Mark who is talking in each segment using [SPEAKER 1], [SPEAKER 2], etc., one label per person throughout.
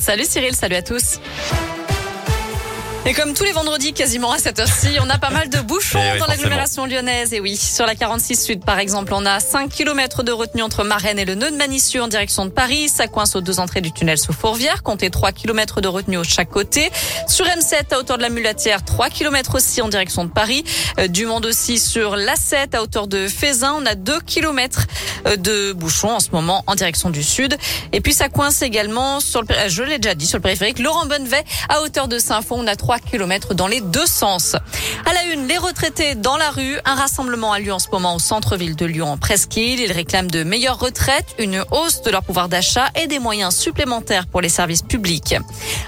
[SPEAKER 1] Salut Cyril, salut à tous. Et comme tous les vendredis, quasiment à cette heure-ci, on a pas mal de bouchons
[SPEAKER 2] Eh oui,
[SPEAKER 1] dans l'agglomération lyonnaise. Et oui, sur la 46 Sud, par exemple, on a 5 km de retenue entre Marennes et le nœud de Manicieux en direction de Paris. Ça coince aux deux entrées du tunnel sous Fourvière. Comptez 3 km de retenue de chaque côté. Sur M7, à hauteur de la Mulatière, 3 km aussi en direction de Paris. Euh, Du monde aussi sur l'A7, à hauteur de Fézin. On a 2 km de bouchons en ce moment en direction du sud. Et puis ça coince également sur le, euh, je l'ai déjà dit, sur le périphérique Laurent Bonnevet à hauteur de Saint-Fond. On a 3 km dans les deux sens. À la une, les retraités dans la rue. Un rassemblement a lieu en ce moment au centre-ville de Lyon en Presqu'île. Ils réclament de meilleures retraites, une hausse de leur pouvoir d'achat et des moyens supplémentaires pour les services publics.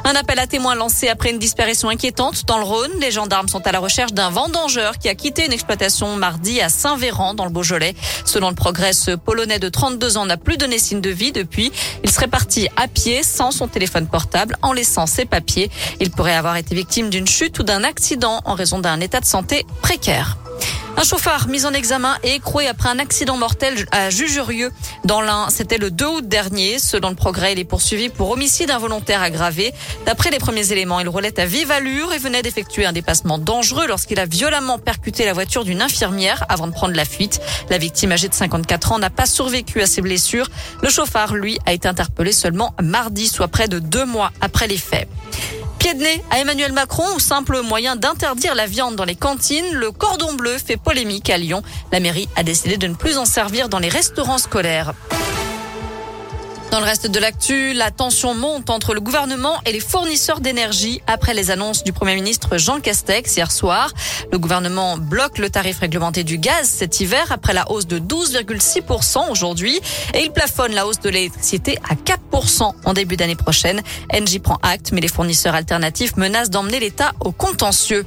[SPEAKER 1] Un appel à témoins lancé après une disparition inquiétante dans le Rhône. Les gendarmes sont à la recherche d'un vendangeur qui a quitté une exploitation mardi à Saint-Véran dans le Beaujolais. Selon le progrès, ce Polonais de 32 ans n'a plus donné signe de vie depuis. Il serait parti à pied sans son téléphone portable en laissant ses papiers. Il pourrait avoir été victime d'une chute ou d'un accident en raison d'un état de santé précaire. Un chauffard mis en examen et écroué après un accident mortel à Jujurieux dans l'Ain. C'était le 2 août dernier. Selon le progrès, il est poursuivi pour homicide involontaire aggravé. D'après les premiers éléments, il roulait à vive allure et venait d'effectuer un dépassement dangereux lorsqu'il a violemment percuté la voiture d'une infirmière avant de prendre la fuite. La victime âgée de 54 ans n'a pas survécu à ses blessures. Le chauffard, lui, a été interpellé seulement mardi, soit près de deux mois après les faits. Pied à Emmanuel Macron ou simple moyen d'interdire la viande dans les cantines, le cordon bleu fait polémique à Lyon. La mairie a décidé de ne plus en servir dans les restaurants scolaires. Dans le reste de l'actu, la tension monte entre le gouvernement et les fournisseurs d'énergie après les annonces du Premier ministre Jean Castex hier soir. Le gouvernement bloque le tarif réglementé du gaz cet hiver après la hausse de 12,6% aujourd'hui et il plafonne la hausse de l'électricité à 4% en début d'année prochaine. Engie prend acte, mais les fournisseurs alternatifs menacent d'emmener l'État au contentieux.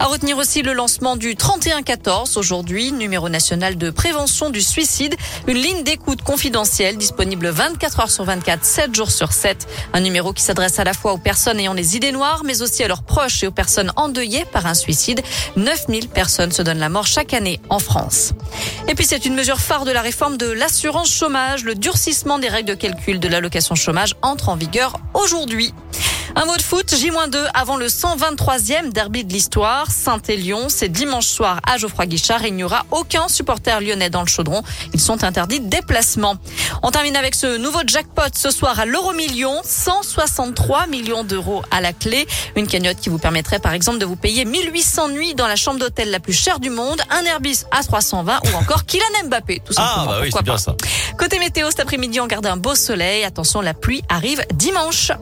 [SPEAKER 1] À retenir aussi le lancement du 3114 aujourd'hui, numéro national de prévention du suicide, une ligne d'écoute confidentielle disponible 24 heures sur 24, 7 jours sur 7. Un numéro qui s'adresse à la fois aux personnes ayant les idées noires, mais aussi à leurs proches et aux personnes endeuillées par un suicide. 9000 personnes se donnent la mort chaque année en France. Et puis c'est une mesure phare de la réforme de l'assurance chômage. Le durcissement des règles de calcul de l'allocation chômage entre en vigueur aujourd'hui. Un mot de foot, J-2 avant le 123e derby de l'histoire. Saint-Élion, c'est dimanche soir à Geoffroy Guichard. Il n'y aura aucun supporter lyonnais dans le chaudron. Ils sont interdits de déplacement. On termine avec ce nouveau jackpot ce soir à l'euro million. 163 millions d'euros à la clé. Une cagnotte qui vous permettrait par exemple de vous payer 1800 nuits dans la chambre d'hôtel la plus chère du monde, un Airbus à 320 ou encore Kylian Mbappé, tout simplement.
[SPEAKER 2] Ah bah oui, c'est bien ça.
[SPEAKER 1] Côté météo, cet après-midi, on garde un beau soleil. Attention, la pluie arrive dimanche.